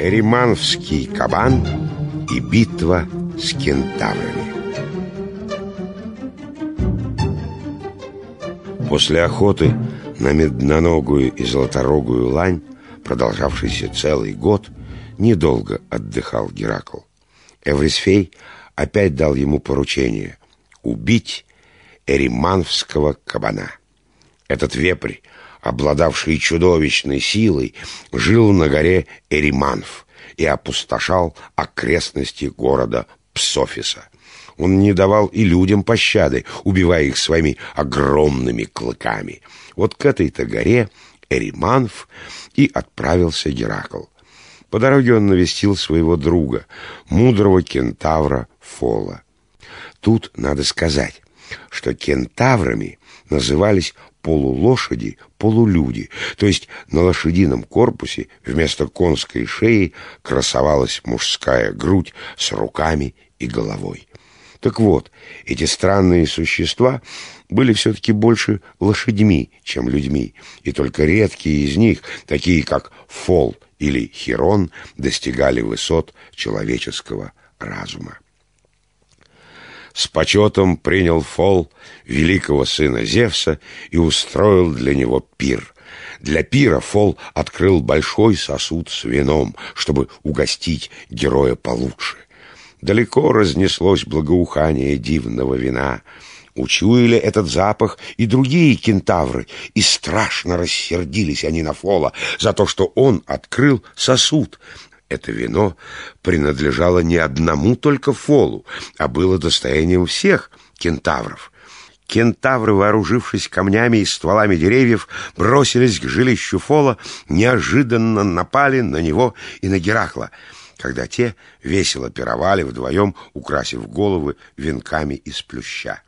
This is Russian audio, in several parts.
Эримановский кабан и битва с кентаврами После охоты на медноногую и золоторогую лань, продолжавшейся целый год, недолго отдыхал Геракл. Эврисфей опять дал ему поручение убить эриманского кабана. Этот вепрь, обладавший чудовищной силой, жил на горе Эриманф и опустошал окрестности города Псофиса. Он не давал и людям пощады, убивая их своими огромными клыками. Вот к этой-то горе Эриманф и отправился Геракл. По дороге он навестил своего друга, мудрого кентавра Фола. Тут надо сказать, что кентаврами назывались полулошади, полулюди, то есть на лошадином корпусе вместо конской шеи красовалась мужская грудь с руками и головой. Так вот, эти странные существа были все-таки больше лошадьми, чем людьми, и только редкие из них, такие как Фол или Хирон, достигали высот человеческого разума. С почетом принял Фол великого сына Зевса и устроил для него пир. Для пира Фол открыл большой сосуд с вином, чтобы угостить героя получше. Далеко разнеслось благоухание дивного вина. Учуяли этот запах и другие кентавры, и страшно рассердились они на Фола за то, что он открыл сосуд. Это вино принадлежало не одному только Фолу, а было достоянием всех кентавров. Кентавры, вооружившись камнями и стволами деревьев, бросились к жилищу Фола, неожиданно напали на него и на Геракла — когда те весело пировали вдвоем, украсив головы венками из плюща.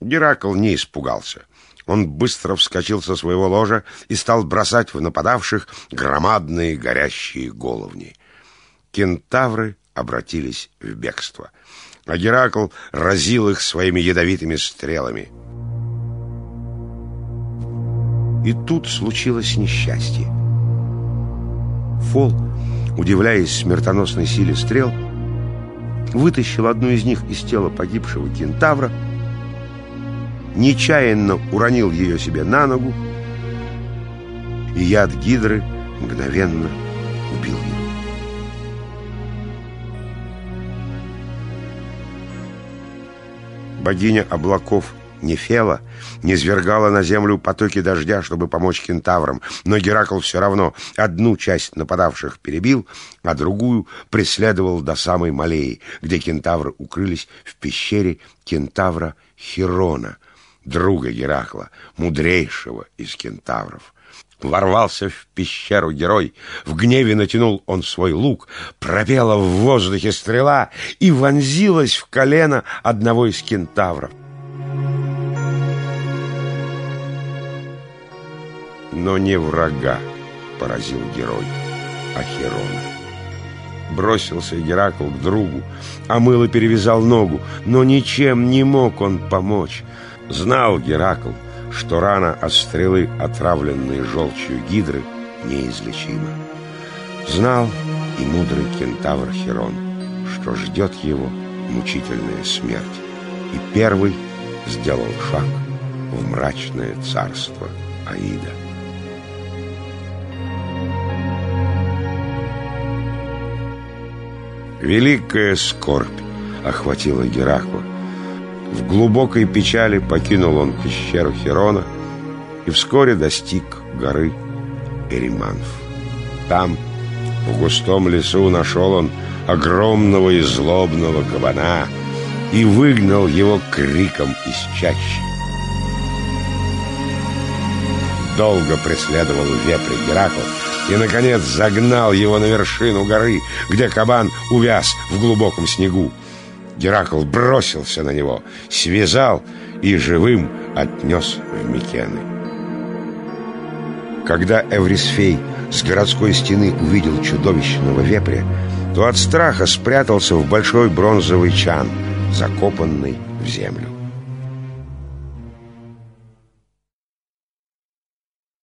Геракл не испугался. Он быстро вскочил со своего ложа и стал бросать в нападавших громадные горящие головни. Кентавры обратились в бегство, а Геракл разил их своими ядовитыми стрелами. И тут случилось несчастье. Фол удивляясь смертоносной силе стрел, вытащил одну из них из тела погибшего кентавра, нечаянно уронил ее себе на ногу, и яд гидры мгновенно убил его. Богиня облаков Нефела не свергала на землю потоки дождя, чтобы помочь кентаврам, но Геракл все равно одну часть нападавших перебил, а другую преследовал до самой Малеи, где кентавры укрылись в пещере кентавра Хирона, друга Геракла, мудрейшего из кентавров. Ворвался в пещеру герой, в гневе натянул он свой лук, пропела в воздухе стрела и вонзилась в колено одного из кентавров. но не врага поразил герой, а Херона. Бросился Геракл к другу, а мыло перевязал ногу, но ничем не мог он помочь. Знал Геракл, что рана от стрелы, отравленной желчью гидры, неизлечима. Знал и мудрый кентавр Херон, что ждет его мучительная смерть, и первый сделал шаг в мрачное царство Аида. Великая скорбь охватила Геракла. В глубокой печали покинул он пещеру Херона и вскоре достиг горы Эриманф. Там, в густом лесу, нашел он огромного и злобного кабана и выгнал его криком из чащи. Долго преследовал вепрь Геракл, и, наконец, загнал его на вершину горы, где кабан увяз в глубоком снегу. Геракл бросился на него, связал и живым отнес в Микены. Когда Эврисфей с городской стены увидел чудовищного вепря, то от страха спрятался в большой бронзовый чан, закопанный в землю.